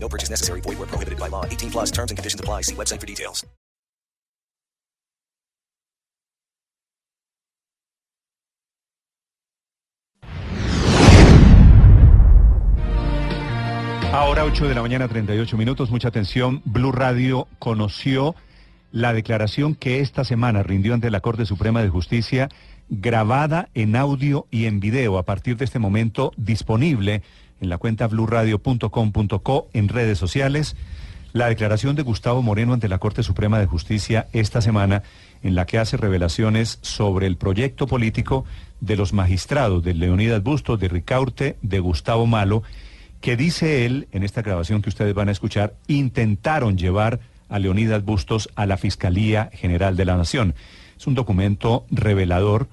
No purchase necessary. Void where prohibited by law. 18 plus terms and conditions apply. See website for details. Ahora 8 de la mañana, 38 minutos. Mucha atención. Blue Radio conoció la declaración que esta semana rindió ante la Corte Suprema de Justicia, grabada en audio y en video, a partir de este momento disponible en la cuenta bluradio.com.co en redes sociales. La declaración de Gustavo Moreno ante la Corte Suprema de Justicia esta semana, en la que hace revelaciones sobre el proyecto político de los magistrados de Leonidas Bustos, de Ricaurte, de Gustavo Malo, que dice él, en esta grabación que ustedes van a escuchar, intentaron llevar a Leonidas Bustos a la Fiscalía General de la Nación. Es un documento revelador,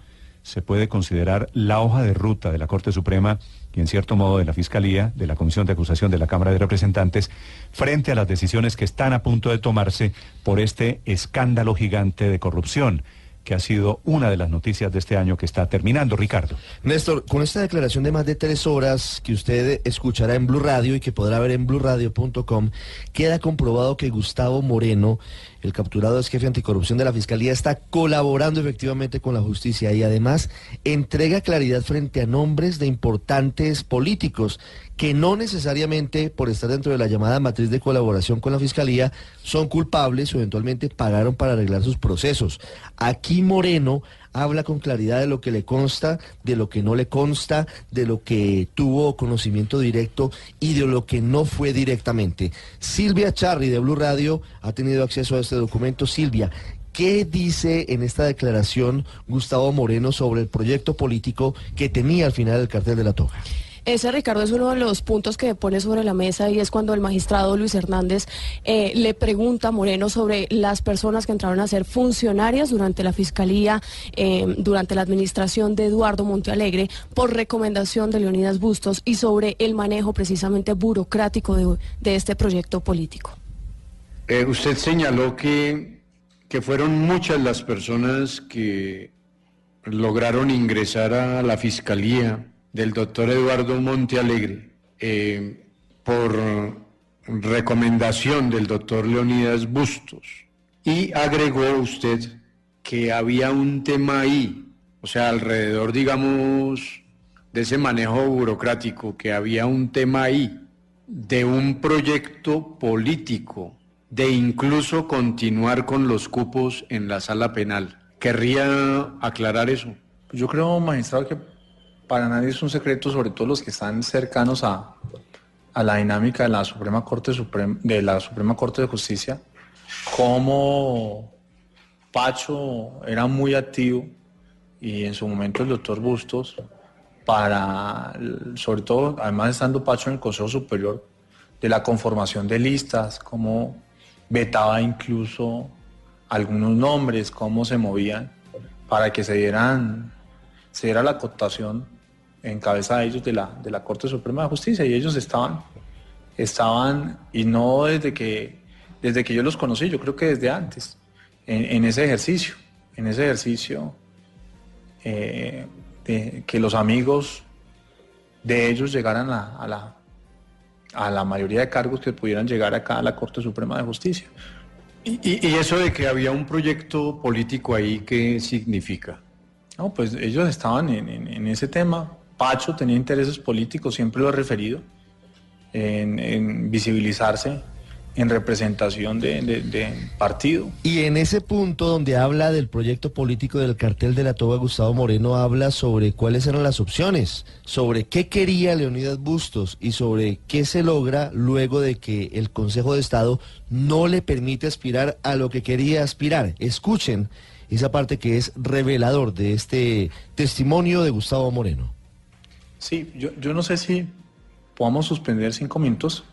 se puede considerar la hoja de ruta de la Corte Suprema y en cierto modo de la Fiscalía, de la Comisión de Acusación de la Cámara de Representantes, frente a las decisiones que están a punto de tomarse por este escándalo gigante de corrupción que ha sido una de las noticias de este año que está terminando, Ricardo. Néstor, con esta declaración de más de tres horas que usted escuchará en Blue Radio y que podrá ver en bluradio.com, queda comprobado que Gustavo Moreno, el capturado es jefe anticorrupción de la Fiscalía, está colaborando efectivamente con la justicia y además entrega claridad frente a nombres de importantes políticos que no necesariamente por estar dentro de la llamada matriz de colaboración con la Fiscalía son culpables o eventualmente pagaron para arreglar sus procesos. Aquí Moreno habla con claridad de lo que le consta, de lo que no le consta, de lo que tuvo conocimiento directo y de lo que no fue directamente. Silvia Charri de Blue Radio ha tenido acceso a este documento. Silvia, ¿Qué dice en esta declaración Gustavo Moreno sobre el proyecto político que tenía al final el cartel de la toga? Ese, Ricardo, es uno de los puntos que pone sobre la mesa y es cuando el magistrado Luis Hernández eh, le pregunta a Moreno sobre las personas que entraron a ser funcionarias durante la fiscalía, eh, durante la administración de Eduardo Montealegre, por recomendación de Leonidas Bustos y sobre el manejo precisamente burocrático de, este proyecto político. Eh, usted señaló que, que fueron muchas las personas que lograron ingresar a la fiscalía del doctor Eduardo Montealegre eh, por recomendación del doctor Leonidas Bustos y agregó usted que había un tema ahí, o sea, alrededor, digamos, de ese manejo burocrático, que había un tema ahí de un proyecto político, de incluso continuar con los cupos en la sala penal. ¿Querría aclarar eso? Yo creo, magistrado, que para nadie es un secreto, sobre todo los que están cercanos a, la dinámica de la Suprema Corte de la Suprema Corte de Justicia, cómo Pacho era muy activo y en su momento el doctor Bustos para, sobre todo, además estando Pacho en el Consejo Superior, de la conformación de listas, cómo vetaba incluso algunos nombres, cómo se movían para que se dieran, se diera la cotación en cabeza de ellos de la, de la Corte Suprema de Justicia y ellos estaban, estaban, y no desde que, desde que yo los conocí, yo creo que desde antes, en, ese ejercicio, en ese ejercicio eh, de que los amigos de ellos llegaran a, la, a la mayoría de cargos que pudieran llegar acá a la Corte Suprema de Justicia. ¿Y, eso de que había un proyecto político ahí, qué significa? No, pues ellos estaban en, en ese tema Pacho tenía intereses políticos, siempre lo he referido, en, visibilizarse en representación de, partido. Y en ese punto donde habla del proyecto político del cartel de la toga, Gustavo Moreno habla sobre cuáles eran las opciones, sobre qué quería Leonidas Bustos y sobre qué se logra luego de que el Consejo de Estado no le permite aspirar a lo que quería aspirar. Escuchen esa parte que es revelador de este testimonio de Gustavo Moreno. Sí, yo, no sé si podamos suspender cinco minutos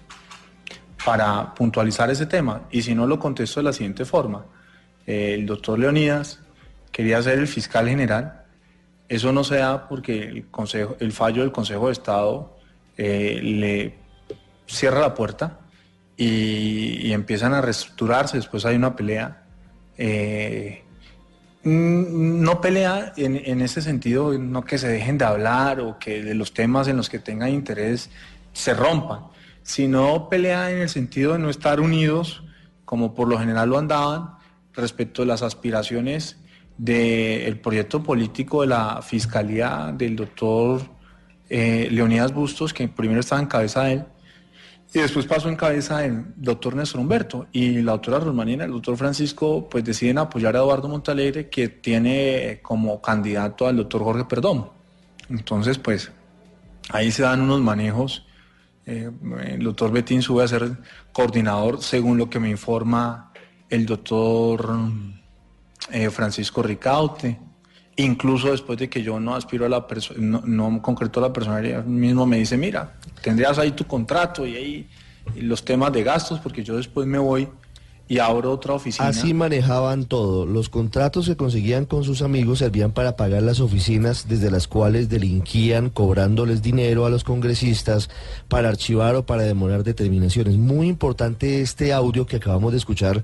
para puntualizar ese tema. Y si no, lo contesto de la siguiente forma. Eh, el doctor Leonidas quería ser el fiscal general. Eso no se da porque el, consejo, el fallo del Consejo de Estado eh, le cierra la puerta y, empiezan a reestructurarse. Después hay una pelea. Eh, no pelea en, en ese sentido, no que se dejen de hablar o que de los temas en los que tengan interés se rompan, sino pelea en el sentido de no estar unidos, como por lo general lo andaban, respecto a las aspiraciones del proyecto político de la Fiscalía del doctor eh, Leonidas Bustos, que primero estaba en cabeza de él, y después pasó en cabeza del doctor Néstor Humberto. Y la doctora Rosmanina, el doctor Francisco, pues deciden apoyar a Eduardo Montalegre, que tiene como candidato al doctor Jorge Perdomo. Entonces, pues ahí se dan unos manejos eh, el doctor Betín sube a ser coordinador, según lo que me informa el doctor eh, Francisco Ricaute. Incluso después de que yo no aspiro a la persona, no, concreto la personalidad, mismo me dice, mira, tendrías ahí tu contrato y ahí los temas de gastos, porque yo después me voy y abro otra oficina. Así manejaban todo. Los contratos que conseguían con sus amigos servían para pagar las oficinas desde las cuales delinquían cobrándoles dinero a los congresistas para archivar o para demorar determinaciones. Muy importante este audio que acabamos de escuchar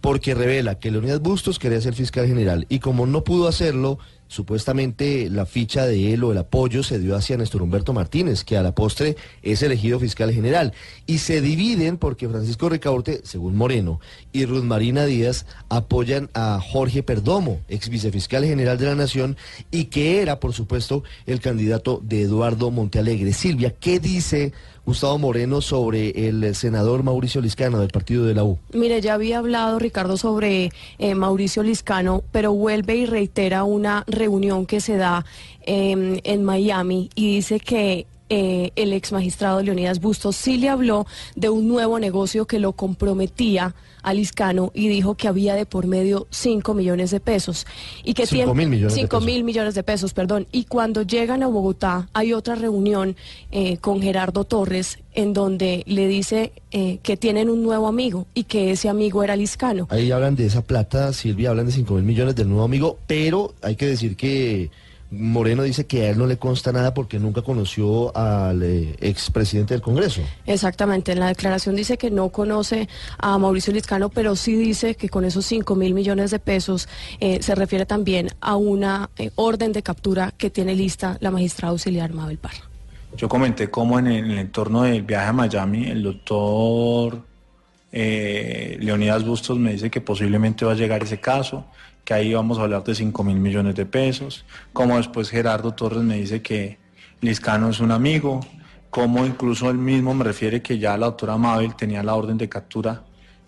porque revela que Leonidas Bustos quería ser fiscal general y como no pudo hacerlo, supuestamente la ficha de él o el apoyo se dio hacia Néstor Humberto Martínez, que a la postre es elegido fiscal general. Y se dividen porque Francisco Ricaurte, según Moreno, y Ruth Marina Díaz apoyan a Jorge Perdomo, ex vicefiscal general de la Nación, y que era, por supuesto, el candidato de Eduardo Montealegre. Silvia, ¿qué dice Gustavo Moreno sobre el senador Mauricio Liscano del partido de la U. Mire, ya había hablado Ricardo sobre eh, Mauricio Liscano, pero vuelve y reitera una reunión que se da em, en Miami y dice que eh, el ex magistrado Leonidas Bustos sí le habló de un nuevo negocio que lo comprometía a Liscano y dijo que había de por medio 5 millones de pesos. Y que 5 mil millones de pesos. mil millones de pesos, perdón. Y cuando llegan a Bogotá hay otra reunión eh, con Gerardo Torres en donde le dice eh, que tienen un nuevo amigo y que ese amigo era Liscano. Ahí hablan de esa plata, Silvia, hablan de 5 mil millones del nuevo amigo, pero hay que decir que Moreno dice que a él no le consta nada porque nunca conoció al eh, expresidente del Congreso. Exactamente, en la declaración dice que no conoce a Mauricio Liscano, pero sí dice que con esos 5 mil millones de pesos eh, se refiere también a una eh, orden de captura que tiene lista la magistrada auxiliar Mabel Parra. Yo comenté cómo en el, entorno del viaje a Miami el doctor Leonidas Bustos me dice que posiblemente va a llegar ese caso que ahí vamos a hablar de 5 mil millones de pesos, como después Gerardo Torres me dice que Liscano es un amigo, como incluso él mismo me refiere que ya la doctora Mabel tenía la orden de captura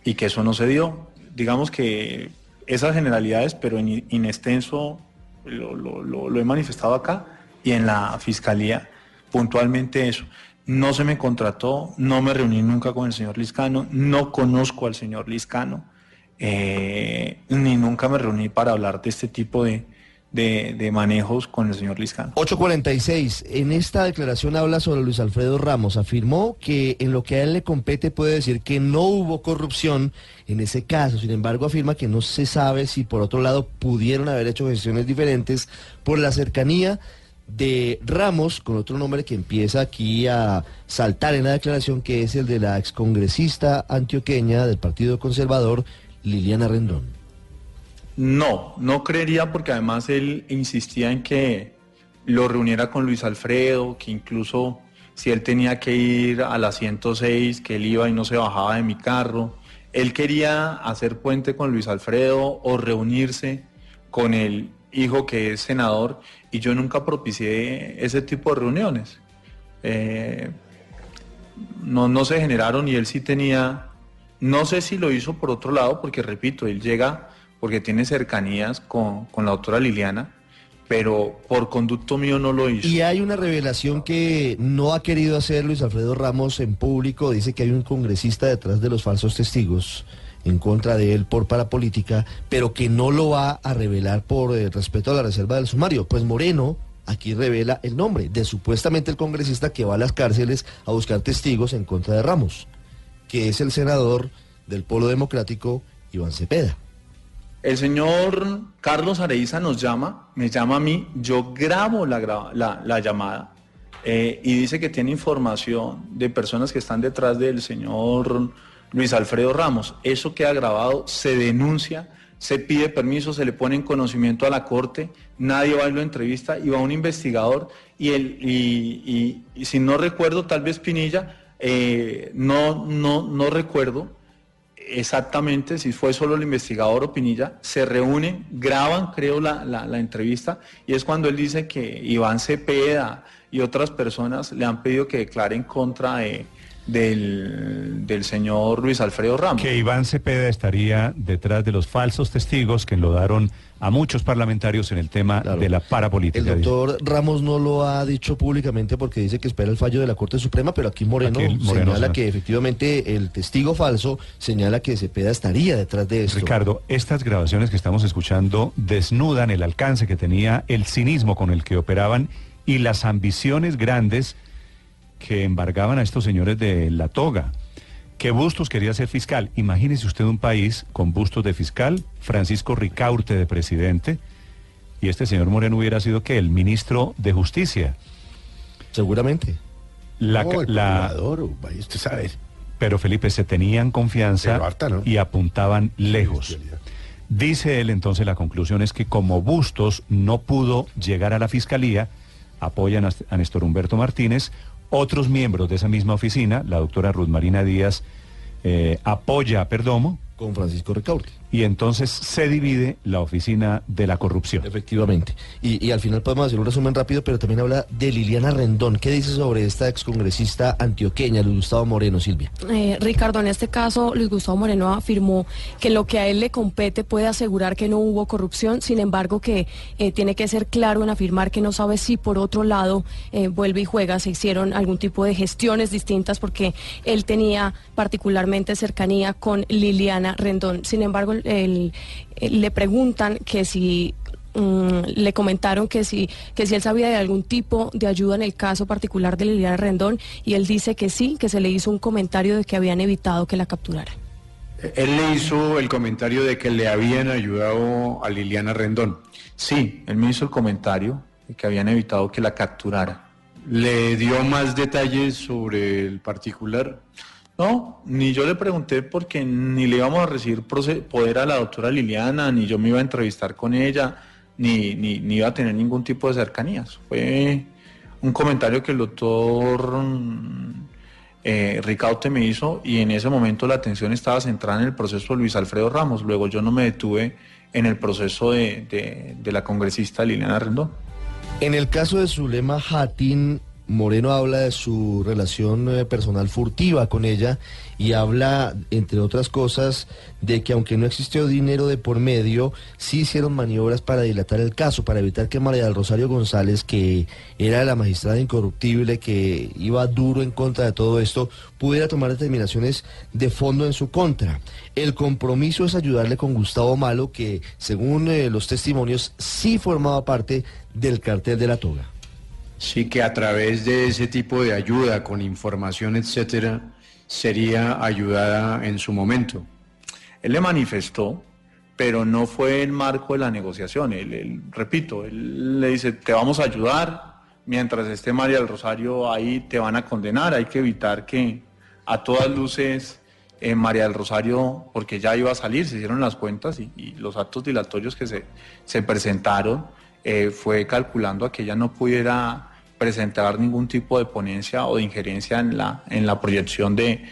y que eso no se dio. Digamos que esas generalidades, pero en, extenso lo, lo he manifestado acá y en la fiscalía puntualmente eso. No se me contrató, no me reuní nunca con el señor Liscano, no conozco al señor Liscano eh, ni nunca me reuní para hablar de este tipo de, de, manejos con el señor Liscano. 846. En esta declaración habla sobre Luis Alfredo Ramos. Afirmó que en lo que a él le compete puede decir que no hubo corrupción en ese caso. Sin embargo, afirma que no se sabe si por otro lado pudieron haber hecho gestiones diferentes por la cercanía de Ramos, con otro nombre que empieza aquí a saltar en la declaración, que es el de la excongresista antioqueña del Partido Conservador, Liliana Rendón? No, no creería porque además él insistía en que lo reuniera con Luis Alfredo, que incluso si él tenía que ir a la 106, que él iba y no se bajaba de mi carro. Él quería hacer puente con Luis Alfredo o reunirse con el hijo que es senador y yo nunca propicié ese tipo de reuniones. Eh, no, no se generaron y él sí tenía no sé si lo hizo por otro lado, porque repito, él llega porque tiene cercanías con, la doctora Liliana, pero por conducto mío no lo hizo. Y hay una revelación que no ha querido hacer Luis Alfredo Ramos en público, dice que hay un congresista detrás de los falsos testigos en contra de él por parapolítica, pero que no lo va a revelar por eh, respeto a la reserva del sumario. Pues Moreno aquí revela el nombre de supuestamente el congresista que va a las cárceles a buscar testigos en contra de Ramos que es el senador del Polo Democrático, Iván Cepeda. El señor Carlos Areiza nos llama, me llama a mí, yo grabo la, la, llamada eh, y dice que tiene información de personas que están detrás del señor Luis Alfredo Ramos. Eso queda grabado, se denuncia, se pide permiso, se le pone en conocimiento a la corte, nadie va a lo entrevista y va un investigador y, el, y, si no recuerdo, tal vez Pinilla, eh, no, no, no recuerdo exactamente si fue solo el investigador o Pinilla, se reúnen, graban, creo, la, la, entrevista y es cuando él dice que Iván Cepeda y otras personas le han pedido que declare en contra de del, del, señor Luis Alfredo Ramos. Que Iván Cepeda estaría detrás de los falsos testigos que enlodaron a muchos parlamentarios en el tema de la parapolítica. El doctor Ramos no lo ha dicho públicamente porque dice que espera el fallo de la Corte Suprema, pero aquí Moreno, señala que efectivamente el testigo falso señala que Cepeda estaría detrás de esto. Ricardo, estas grabaciones que estamos escuchando desnudan el alcance que tenía el cinismo con el que operaban y las ambiciones grandes que embargaban a estos señores de la toga. Que Bustos quería ser fiscal. Imagínese usted un país con Bustos de fiscal, Francisco Ricaurte de presidente, y este señor Moreno hubiera sido que el ministro de Justicia. Seguramente. La, la usted sabe. Pero Felipe, se tenían confianza y apuntaban lejos. Dice él entonces la conclusión es que como Bustos no pudo llegar a la fiscalía, apoyan a Néstor Humberto Martínez, otros miembros de esa misma oficina, la doctora Ruth Marina Díaz, eh, apoya a Perdomo. Con Francisco Ricaurte y entonces se divide la oficina de la corrupción. Efectivamente. Y, al final podemos hacer un resumen rápido, pero también habla de Liliana Rendón. ¿Qué dice sobre esta excongresista antioqueña, Luis Gustavo Moreno, Silvia? Eh, Ricardo, en este caso, Luis Gustavo Moreno afirmó que lo que a él le compete puede asegurar que no hubo corrupción, sin embargo que eh, tiene que ser claro en afirmar que no sabe si por otro lado eh, vuelve y juega, se hicieron algún tipo de gestiones distintas porque él tenía particularmente cercanía con Liliana Rendón. Sin embargo, le preguntan que si mm, le comentaron que si, que si él sabía de algún tipo de ayuda en el caso particular de Liliana Rendón y él dice que sí, que se le hizo un comentario de que habían evitado que la capturara. Él le hizo el comentario de que le habían ayudado a Liliana Rendón. Sí, él me hizo el comentario de que habían evitado que la capturara. ¿Le dio más detalles sobre el particular? No, ni yo le pregunté porque ni le íbamos a recibir poder a la doctora Liliana, ni yo me iba a entrevistar con ella, ni, ni, iba a tener ningún tipo de cercanías. Fue un comentario que el doctor eh, Ricaute me hizo y en ese momento la atención estaba centrada en el proceso de Luis Alfredo Ramos. Luego yo no me detuve en el proceso de, de la congresista Liliana Rendón. En el caso de Zulema Jatín, Moreno habla de su relación eh, personal furtiva con ella y habla, entre otras cosas, de que aunque no existió dinero de por medio, sí hicieron maniobras para dilatar el caso, para evitar que María del Rosario González, que era la magistrada incorruptible, que iba duro en contra de todo esto, pudiera tomar determinaciones de fondo en su contra. El compromiso es ayudarle con Gustavo Malo, que según eh, los testimonios sí formaba parte del cartel de la toga. Sí, que a través de ese tipo de ayuda, con información, etcétera, sería ayudada en su momento. Él le manifestó, pero no fue en marco de la negociación. Él, repito, él le dice, te vamos a ayudar, mientras esté María del Rosario ahí te van a condenar, hay que evitar que a todas luces eh, María del Rosario, porque ya iba a salir, se hicieron las cuentas y, los actos dilatorios que se, se presentaron, eh, fue calculando a que ella no pudiera presentar ningún tipo de ponencia o de injerencia en la, en la proyección de,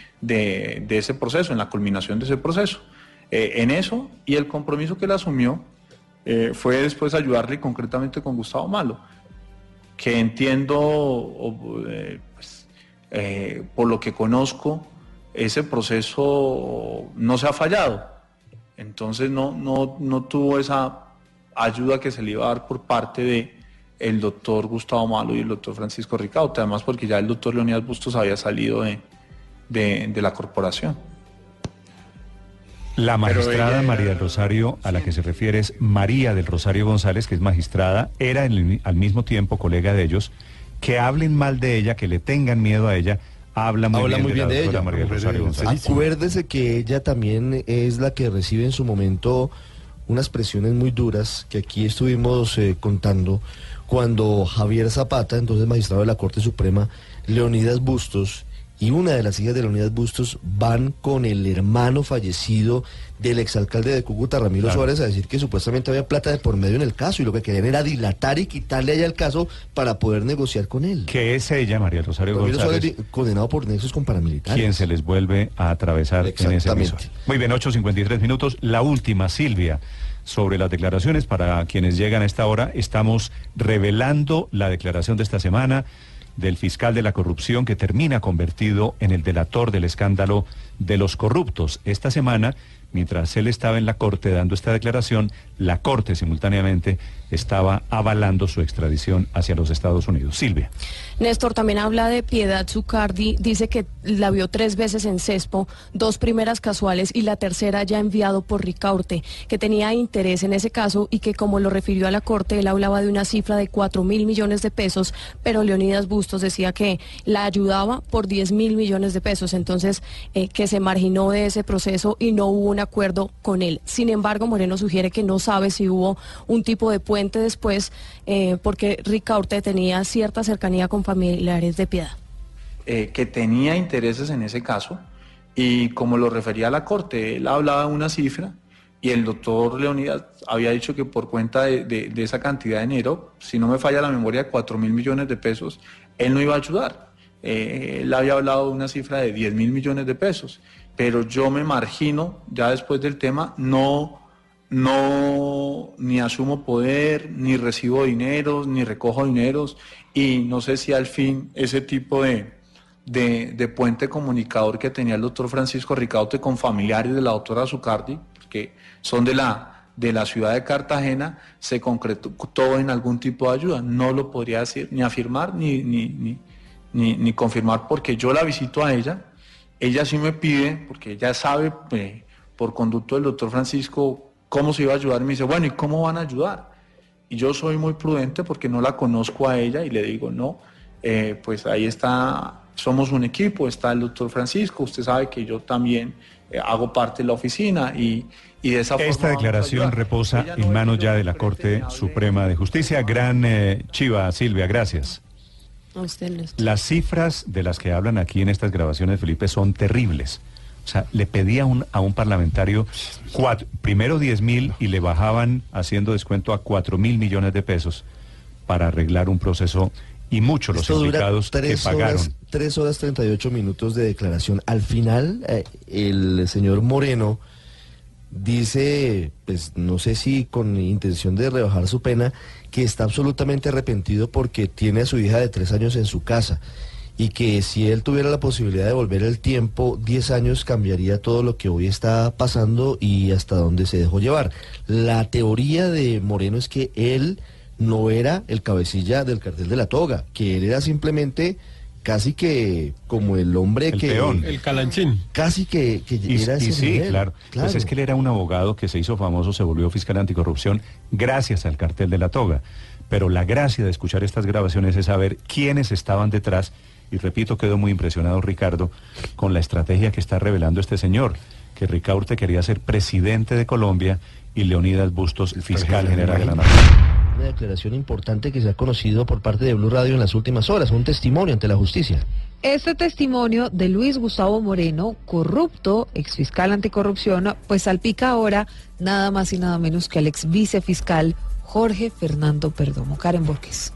ese proceso, en la culminación de ese proceso. Eh, en eso, y el compromiso que él asumió eh, fue después ayudarle concretamente con Gustavo Malo, que entiendo, eh, pues, por lo que conozco, ese proceso no se ha fallado. Entonces no, no, no tuvo esa ayuda que se le iba a dar por parte de, el doctor Gustavo Malo y el doctor Francisco Ricaute, además porque ya el doctor Leonidas Bustos había salido de, de, la corporación. La magistrada María del Rosario, a la que se refiere es María del Rosario González, que es magistrada, era al mismo tiempo colega de ellos, que hablen mal de ella, que le tengan miedo a ella, habla muy Habla bien muy de bien la de ella. María Rosario González. Acuérdese que ella también es la que recibe en su momento unas presiones muy duras que aquí estuvimos eh, contando cuando Javier Zapata, entonces magistrado de la Corte Suprema, Leonidas Bustos y una de las hijas de Leonidas Bustos van con el hermano fallecido del exalcalde de Cúcuta, Ramiro Claro. Suárez, a decir que supuestamente había plata de por medio en el caso y lo que querían era dilatar y quitarle allá el caso para poder negociar con él. Que es ella, María Rosario Ramiro González. Suárez condenado por nexos con paramilitares. quien se les vuelve a atravesar en ese emisor. Muy bien, 8.53 minutos. La última, Silvia, sobre las declaraciones. Para quienes llegan a esta hora, estamos revelando la declaración de esta semana del fiscal de la corrupción que termina convertido en el delator del escándalo de los corruptos. Esta semana, mientras él estaba en la corte dando esta declaración, la corte simultáneamente estaba avalando su extradición hacia los Estados Unidos. Silvia. Néstor también habla de Piedad Zucardi, dice que la vio tres veces en Cespo, dos primeras casuales y la tercera ya enviado por Ricaurte, que tenía interés en ese caso y que como lo refirió a la Corte, él hablaba de una cifra de 4 mil millones de pesos, pero Leonidas Bustos decía que la ayudaba por 10 mil millones de pesos, entonces eh, que se marginó de ese proceso y no hubo un acuerdo con él. Sin embargo, Moreno sugiere que no sabe si hubo un tipo de puente después, eh, porque Ricaurte tenía cierta cercanía con familiares de Piedad. eh, que tenía intereses en ese caso y como lo refería a la corte, él hablaba de una cifra y el doctor Leonidas había dicho que por cuenta de, esa cantidad de dinero, si no me falla la memoria, de 4 mil millones de pesos, él no iba a ayudar. Eh, él había hablado de una cifra de 10 mil millones de pesos, pero yo me margino ya después del tema, no, no ni asumo poder, ni recibo dineros, ni recojo dineros, y no sé si al fin ese tipo de, de, puente comunicador que tenía el doctor Francisco Ricaute con familiares de la doctora Zucardi, que son de la, de la ciudad de Cartagena, se concretó todo en algún tipo de ayuda. No lo podría decir, ni afirmar, ni, ni, ni, ni, ni confirmar, porque yo la visito a ella, ella sí me pide, porque ella sabe eh, por conducto del doctor Francisco cómo se iba a ayudar, y me dice, bueno, ¿y cómo van a ayudar? Y yo soy muy prudente porque no la conozco a ella y le digo, no, eh, pues ahí está, somos un equipo, está el doctor Francisco, usted sabe que yo también eh, hago parte de la oficina y, y de esa forma... Esta declaración reposa no en manos ya de la Corte. Suprema de Justicia. Gran Chiva, Silvia, gracias. Las cifras de las que hablan aquí en estas grabaciones, Felipe, son terribles. O sea, le pedía un- a un parlamentario cuatro- primero 10 mil y le bajaban haciendo descuento a 4 mil millones de pesos para arreglar un proceso y muchos los Esto dura implicados que tres pagaron. horas, tres horas 38 minutos de declaración. Al final, eh, el señor Moreno dice, pues no sé si con intención de rebajar su pena, que está absolutamente arrepentido porque tiene a su hija de tres años en su casa y que si él tuviera la posibilidad de volver el tiempo, 10 años cambiaría todo lo que hoy está pasando y hasta dónde se dejó llevar. La teoría de Moreno es que él no era el cabecilla del cartel de la toga, que él era simplemente casi que como el hombre El que... peón. El calanchín. Casi que, que Y, era y ese sí, nivel. claro. Pues es que él era un abogado que se hizo famoso, se volvió fiscal anticorrupción gracias al cartel de la toga. Pero la gracia de escuchar estas grabaciones es saber quiénes estaban detrás. Y repito, quedó muy impresionado Ricardo con la estrategia que está revelando este señor, que Ricaurte quería ser presidente de Colombia y Leonidas Bustos fiscal general de la Nación. Una declaración importante que se ha conocido por parte de Blue Radio en las últimas horas, un testimonio ante la justicia. Este testimonio de Luis Gustavo Moreno, corrupto, exfiscal anticorrupción, pues salpica ahora nada más y nada menos que al ex vicefiscal Jorge Fernando Perdomo. Karen Borges.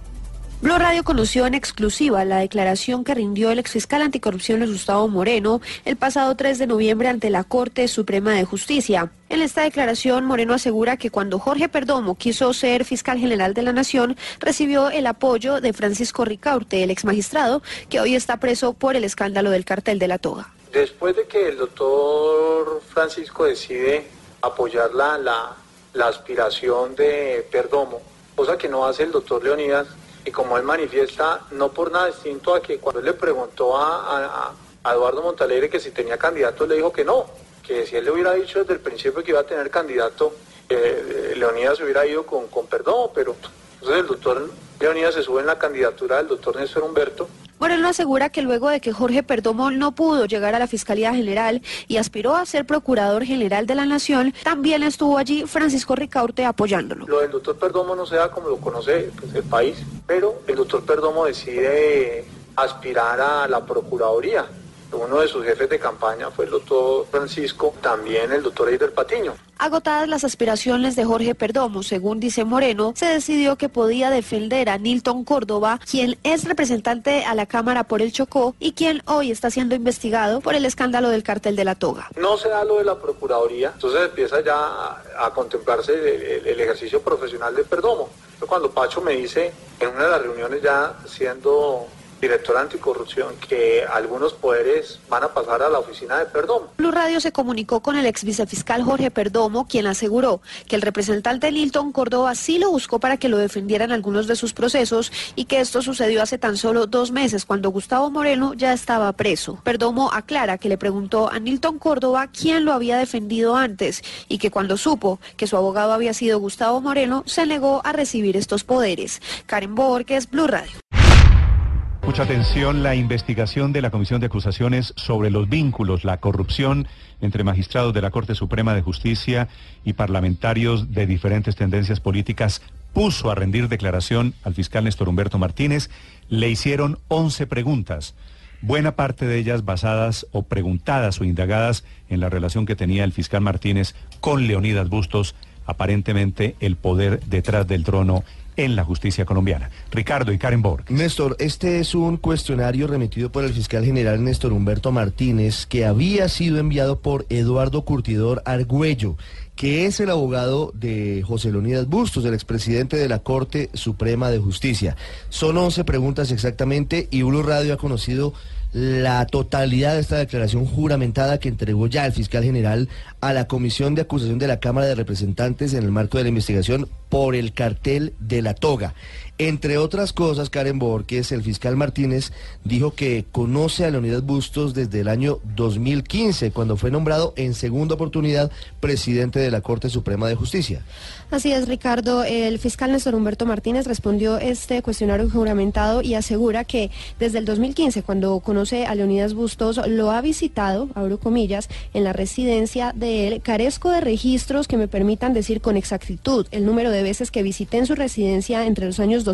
Blue Radio conoció en exclusiva la declaración que rindió el exfiscal anticorrupción Luis Gustavo Moreno el pasado 3 de noviembre ante la Corte Suprema de Justicia. En esta declaración, Moreno asegura que cuando Jorge Perdomo quiso ser fiscal general de la Nación, recibió el apoyo de Francisco Ricaurte, el exmagistrado, que hoy está preso por el escándalo del cartel de la toga. Después de que el doctor Francisco decide apoyar la, la, la aspiración de Perdomo, cosa que no hace el doctor Leonidas, y como él manifiesta, no por nada distinto a que cuando él le preguntó a, Eduardo Montalegre que si tenía candidato, le dijo que no, que si él le hubiera dicho desde el principio que iba a tener candidato, eh, Leonidas hubiera ido con, con Perdomo, pero entonces el doctor Leonidas se sube en la candidatura del doctor Néstor Humberto, Moreno asegura que luego de que Jorge Perdomo no pudo llegar a la Fiscalía General y aspiró a ser Procurador General de la Nación, también estuvo allí Francisco Ricaurte apoyándolo. Lo del doctor Perdomo no se da como lo conoce pues, el país, pero el doctor Perdomo decide aspirar a la Procuraduría. Uno de sus jefes de campaña fue el doctor Francisco, también el doctor Eider Patiño. Agotadas las aspiraciones de Jorge Perdomo, según dice Moreno, se decidió que podía defender a Nilton Córdoba, quien es representante a la Cámara por el Chocó y quien hoy está siendo investigado por el escándalo del cartel de la toga. No se da lo de la Procuraduría, entonces empieza ya a, a contemplarse el, el- el ejercicio profesional de Perdomo. Cuando Pacho me dice en una de las reuniones ya siendo director anticorrupción que algunos poderes van a pasar a la oficina de Perdomo. Blue Radio se comunicó con el ex vicefiscal Jorge Perdomo, quien aseguró que el representante Nilton Córdoba sí lo buscó para que lo defendiera en algunos de sus procesos y que esto sucedió hace tan solo dos meses cuando Gustavo Moreno ya estaba preso. Perdomo aclara que le preguntó a Nilton Córdoba quién lo había defendido antes y que cuando supo que su abogado había sido Gustavo Moreno se negó a recibir estos poderes. Karen Borges, Blue Radio. Mucha atención, la investigación de la Comisión de Acusaciones sobre los vínculos, la corrupción entre magistrados de la Corte Suprema de Justicia y parlamentarios de diferentes tendencias políticas puso a rendir declaración al fiscal Néstor Humberto Martínez. Le hicieron 11 preguntas, buena parte de ellas basadas o preguntadas o indagadas en la relación que tenía el fiscal Martínez con Leonidas Bustos, aparentemente el poder detrás del trono en la justicia colombiana. Ricardo y Karen Borg. Néstor, este es un cuestionario remitido por el fiscal general Néstor Humberto Martínez que había sido enviado por Eduardo Curtidor Argüello, que es el abogado de José Leonidas Bustos, el expresidente de la Corte Suprema de Justicia. Son 11 preguntas exactamente y Blue Radio ha conocido la totalidad de esta declaración juramentada que entregó ya el fiscal general a la Comisión de Acusación de la Cámara de Representantes en el marco de la investigación por el cartel de la toga. Entre otras cosas, Karen Borges, el fiscal Martínez, dijo que conoce a Leonidas Bustos desde el año 2015, cuando fue nombrado en segunda oportunidad presidente de la Corte Suprema de Justicia. Así es, Ricardo. El fiscal Néstor Humberto Martínez respondió este cuestionario juramentado y asegura que desde el 2015, cuando conoce a Leonidas Bustos, lo ha visitado, abro comillas, en la residencia de él. Carezco de registros que me permitan decir con exactitud el número de veces que visité en su residencia entre los años 2015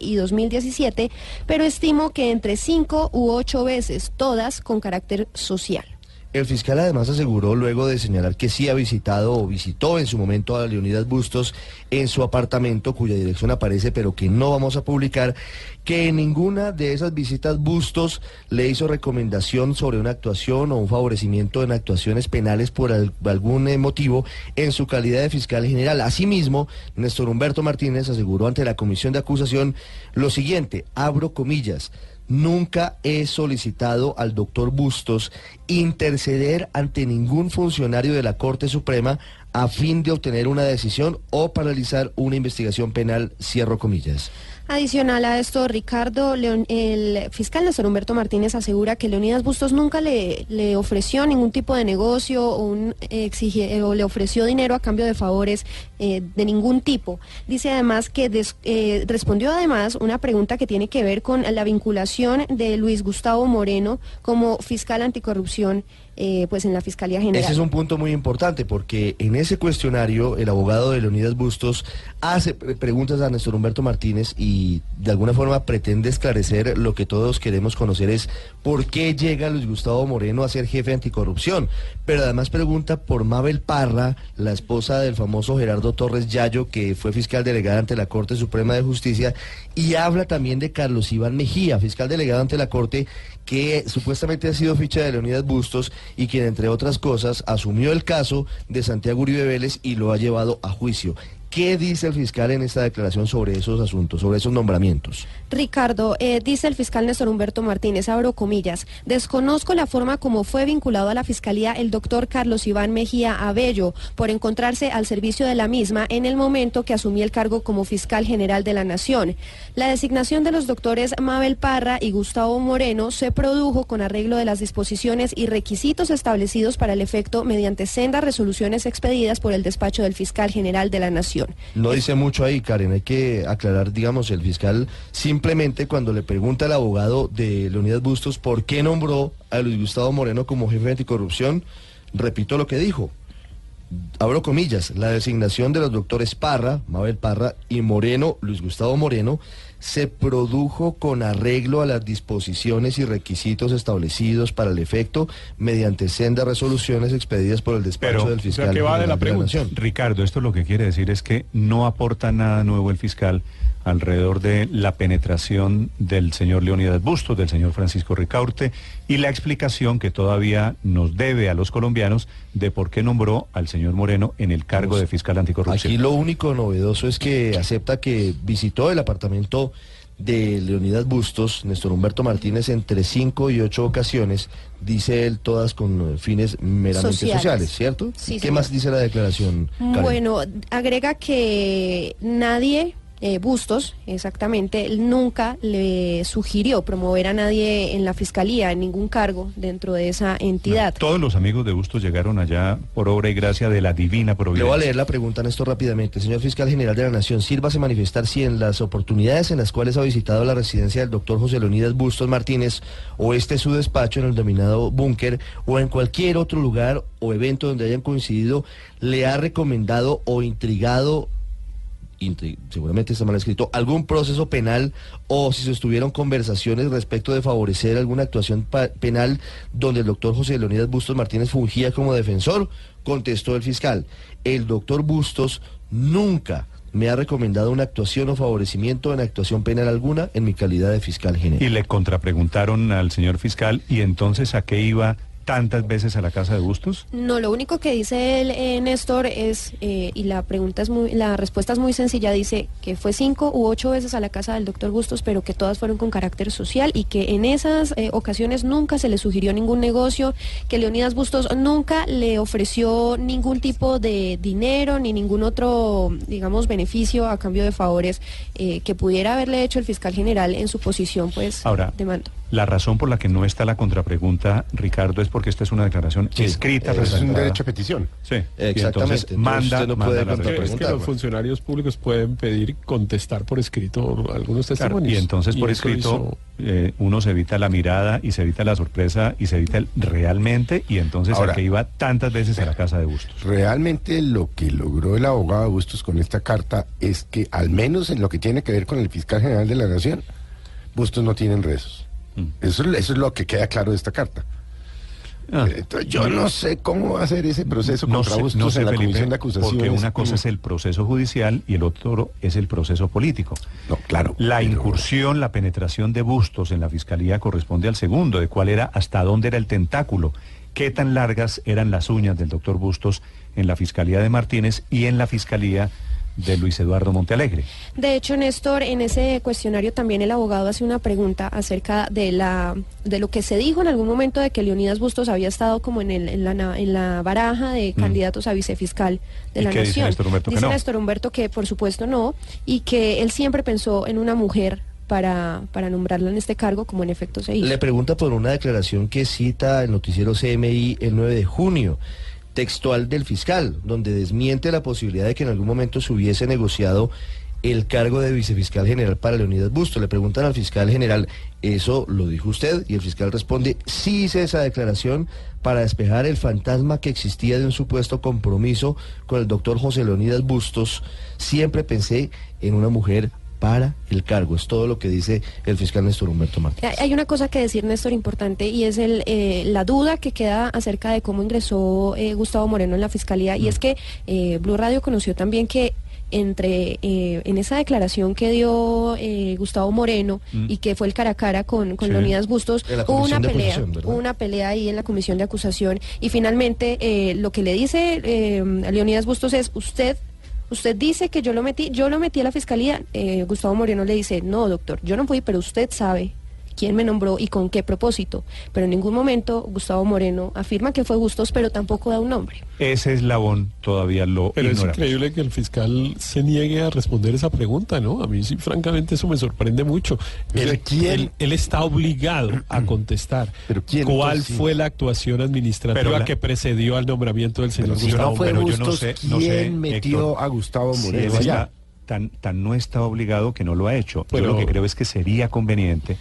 y 2017, pero estimo que entre cinco u ocho veces, todas con carácter social. El fiscal además aseguró, luego de señalar que sí ha visitado o visitó en su momento a Leonidas Bustos en su apartamento, cuya dirección aparece, pero que no vamos a publicar, que en ninguna de esas visitas Bustos le hizo recomendación sobre una actuación o un favorecimiento en actuaciones penales por al- algún eh, motivo en su calidad de fiscal general. Asimismo, Néstor Humberto Martínez aseguró ante la comisión de acusación lo siguiente, abro comillas, Nunca he solicitado al doctor Bustos interceder ante ningún funcionario de la Corte Suprema a fin de obtener una decisión o paralizar una investigación penal, cierro comillas. Adicional a esto, Ricardo, el fiscal Néstor Humberto Martínez asegura que Leonidas Bustos nunca le, le ofreció ningún tipo de negocio o, eh, o le ofreció dinero a cambio de favores eh, de ningún tipo. Dice además que eh, respondió además una pregunta que tiene que ver con la vinculación de Luis Gustavo Moreno como fiscal anticorrupción eh, pues en la Fiscalía General. Ese es un punto muy importante porque en ese cuestionario el abogado de Leonidas Bustos hace pre- preguntas a Néstor Humberto Martínez y de alguna forma pretende esclarecer lo que todos queremos conocer es por qué llega Luis Gustavo Moreno a ser jefe anticorrupción. Pero además pregunta por Mabel Parra, la esposa del famoso Gerardo Torres Yayo, que fue fiscal delegada ante la Corte Suprema de Justicia, y habla también de Carlos Iván Mejía, fiscal delegado ante la Corte, que supuestamente ha sido ficha de Leonidas Bustos y quien, entre otras cosas, asumió el caso de Santiago Uribe Vélez y lo ha llevado a juicio. ¿Qué dice el fiscal en esta declaración sobre esos asuntos, sobre esos nombramientos? Ricardo, eh, dice el fiscal Néstor Humberto Martínez, abro comillas, desconozco la forma como fue vinculado a la fiscalía el doctor Carlos Iván Mejía Abello por encontrarse al servicio de la misma en el momento que asumí el cargo como fiscal general de la Nación. La designación de los doctores Mabel Parra y Gustavo Moreno se produjo con arreglo de las disposiciones y requisitos establecidos para el efecto mediante sendas resoluciones expedidas por el despacho del fiscal general de la Nación. No dice mucho ahí, Karen. Hay que aclarar, digamos, el fiscal simplemente cuando le pregunta al abogado de Leonidas Bustos por qué nombró a Luis Gustavo Moreno como jefe de anticorrupción, repito lo que dijo. Abro comillas, la designación de los doctores Parra, Mabel Parra y Moreno, Luis Gustavo Moreno, se produjo con arreglo a las disposiciones y requisitos establecidos para el efecto mediante sendas resoluciones expedidas por el despacho Pero, del o sea, fiscal. ¿qué va de la pregunta? Nación. Ricardo, esto lo que quiere decir es que no aporta nada nuevo el fiscal alrededor de la penetración del señor Leonidas Bustos, del señor Francisco Ricaurte y la explicación que todavía nos debe a los colombianos de por qué nombró al señor Moreno en el cargo de fiscal anticorrupción. Aquí lo único novedoso es que acepta que visitó el apartamento de Leonidas Bustos, Néstor Humberto Martínez, entre cinco y ocho ocasiones, dice él, todas con fines meramente Sociales. sociales, ¿cierto? Sí, ¿Qué señor. más dice la declaración? Karen? Bueno, agrega que nadie, eh, Bustos, exactamente, él nunca le sugirió promover a nadie en la fiscalía, en ningún cargo dentro de esa entidad. Todos los amigos de Bustos llegaron allá por obra y gracia de la divina Le providencia. voy a leer la pregunta, Néstor, rápidamente. Señor Fiscal General de la Nación, sírvase manifestar si en las oportunidades en las cuales ha visitado la residencia del doctor José Leonidas Bustos Martínez o este su despacho en el denominado búnker o en cualquier otro lugar o evento donde hayan coincidido, le ha recomendado o intrigado intri- seguramente está mal escrito, algún proceso penal o si sostuvieron conversaciones respecto de favorecer alguna actuación penal donde el doctor José Leonidas Bustos Martínez fungía como defensor, contestó el fiscal. El doctor Bustos nunca me ha recomendado una actuación o favorecimiento en actuación penal alguna en mi calidad de fiscal general. Y le contrapreguntaron al señor fiscal, ¿y entonces a qué iba tantas veces a la casa de Bustos? No, lo único que dice él, eh, Néstor, es, eh, y la pregunta es muy, la respuesta es muy sencilla, dice que fue cinco u ocho veces a la casa del doctor Bustos, pero que todas fueron con carácter social y que en esas eh, ocasiones nunca se le sugirió ningún negocio, que Leonidas Bustos nunca le ofreció ningún tipo de dinero ni ningún otro, digamos, beneficio a cambio de favores eh, que pudiera haberle hecho el fiscal general en su posición, pues, Ahora, de mando. La razón por la que no está la contrapregunta, Ricardo, es porque esta es una declaración escrita. Es un derecho a petición. Sí. Y Exactamente. entonces Entonces manda, usted no manda puede la. Es que los funcionarios públicos pueden pedir contestar por escrito algunos Claro, testimonios. y entonces por escrito hizo- eh, uno se evita la mirada y se evita la sorpresa y se evita el realmente y entonces Ahora- a que iba tantas veces a la casa de Bustos. Realmente lo que logró el abogado de Bustos con esta carta es que, al menos en lo que tiene que ver con el fiscal general de la Nación, Bustos no tiene enredos. Mm. Eso, es- eso es lo que queda claro de esta carta. Ah. Entonces, yo no sé cómo va a ser ese proceso No contra sé, Bustos no sé, en la Felipe, comisión de acusaciones. porque una cosa es el proceso judicial y el otro es el proceso político. No, claro. La pero- incursión, la penetración de Bustos en la fiscalía corresponde al segundo, de cuál era, hasta dónde era el tentáculo, qué tan largas eran las uñas del doctor Bustos en la fiscalía de Martínez y en la fiscalía de Luis Eduardo Montealegre. De hecho, Néstor, en ese cuestionario también el abogado hace una pregunta acerca de la de lo que se dijo en algún momento de que Leonidas Bustos había estado como en, el, en, la, en la baraja de candidatos a vicefiscal de Mm. ¿Y la qué dice nación. Néstor Humberto que dice no? Néstor Humberto que por supuesto no y que él siempre pensó en una mujer para, para nombrarla en este cargo, como en efecto se hizo. Le pregunta por una declaración que cita el noticiero CMI el 9 de junio, textual del fiscal, donde desmiente la posibilidad de que en algún momento se hubiese negociado el cargo de vicefiscal general para Leonidas Busto. Le preguntan al fiscal general, ¿eso lo dijo usted? Y el fiscal responde, sí hice esa declaración para despejar el fantasma que existía de un supuesto compromiso con el doctor José Leonidas Bustos. Siempre pensé en una mujer para el cargo. Es todo lo que dice el fiscal Néstor Humberto Martínez. Hay una cosa que decir, Néstor, importante, y es el, eh, la duda que queda acerca de cómo ingresó eh, Gustavo Moreno en la fiscalía, y es que eh, Blue Radio conoció también que entre eh, en esa declaración que dio eh, Gustavo Moreno Mm. y que fue el cara a cara con, con Sí. Leonidas Bustos, hubo una pelea, una pelea ahí en la comisión de acusación y finalmente eh, lo que le dice Leonidas Bustos es usted Usted dice que yo lo metí, yo lo metí a la fiscalía. Eh, Gustavo Moreno le dice, no, doctor, yo no fui, pero usted sabe quién me nombró y con qué propósito. Pero en ningún momento Gustavo Moreno afirma que fue Bustos, pero tampoco da un nombre. Ese eslabón todavía lo Pero es increíble que el fiscal se niegue a responder esa pregunta, ¿no? A mí sí, francamente, eso me sorprende mucho. Pero sea, ¿quién? Él, él está obligado a contestar. Pero ¿quién ¿Cuál entonces? fue la actuación administrativa Pero la- que precedió al nombramiento del señor Pero si Gustavo no fue pero yo no sé- no ¿quién sé, metió Héctor, a Gustavo si Moreno él allá? está tan, tan no está obligado que no lo ha hecho. Pero- Yo lo que creo es que sería conveniente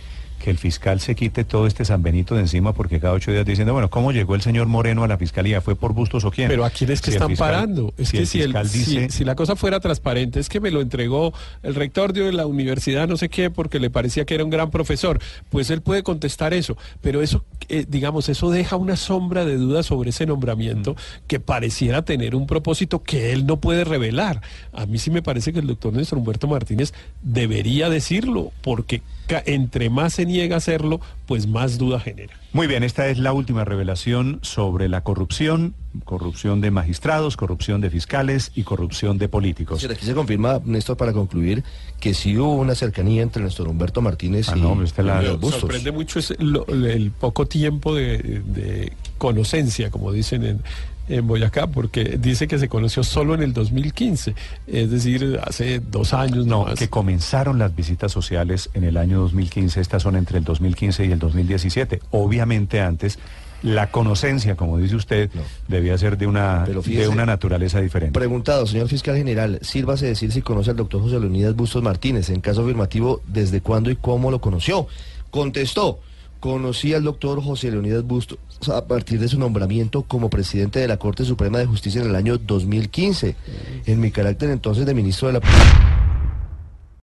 que el fiscal se quite todo este San Benito de encima porque cada ocho días diciendo, bueno, ¿cómo llegó el señor Moreno a la fiscalía? ¿Fue por Bustos o quién? Pero a quién es que Si están fiscal- parando. Es si que el si, el- si- dice... si la cosa fuera transparente, es que me lo entregó el rector de la universidad, no sé qué, porque le parecía que era un gran profesor. Pues él puede contestar eso. Pero eso, eh, digamos, eso deja una sombra de duda sobre ese nombramiento que pareciera tener un propósito que él no puede revelar. A mí sí me parece que el doctor Néstor Humberto Martínez debería decirlo, porque entre más se niega a hacerlo, pues más duda genera. Muy bien, esta es la última revelación sobre la corrupción, corrupción de magistrados, corrupción de fiscales y corrupción de políticos. Aquí se confirma, Néstor, para concluir, que sí hubo una cercanía entre Néstor Humberto Martínez Ah, y no, la- Bustos. sorprende mucho es lo- el poco tiempo de, de conocencia, como dicen en, en Boyacá, porque dice que se conoció solo en el 2015, es decir, hace dos años No, más. que comenzaron las visitas sociales en el año 2015, estas son entre el 2015 y el 2017. Obviamente antes la conocencia, como dice usted, No. debía ser de una, de una naturaleza diferente. Preguntado, señor fiscal general, sírvase decir si conoce al doctor José Leonidas Bustos Martínez. En caso afirmativo, ¿desde cuándo y cómo lo conoció? Contestó, conocí al doctor José Leonidas Bustos a partir de su nombramiento como presidente de la Corte Suprema de Justicia en el año 2015, en mi carácter entonces de ministro de la...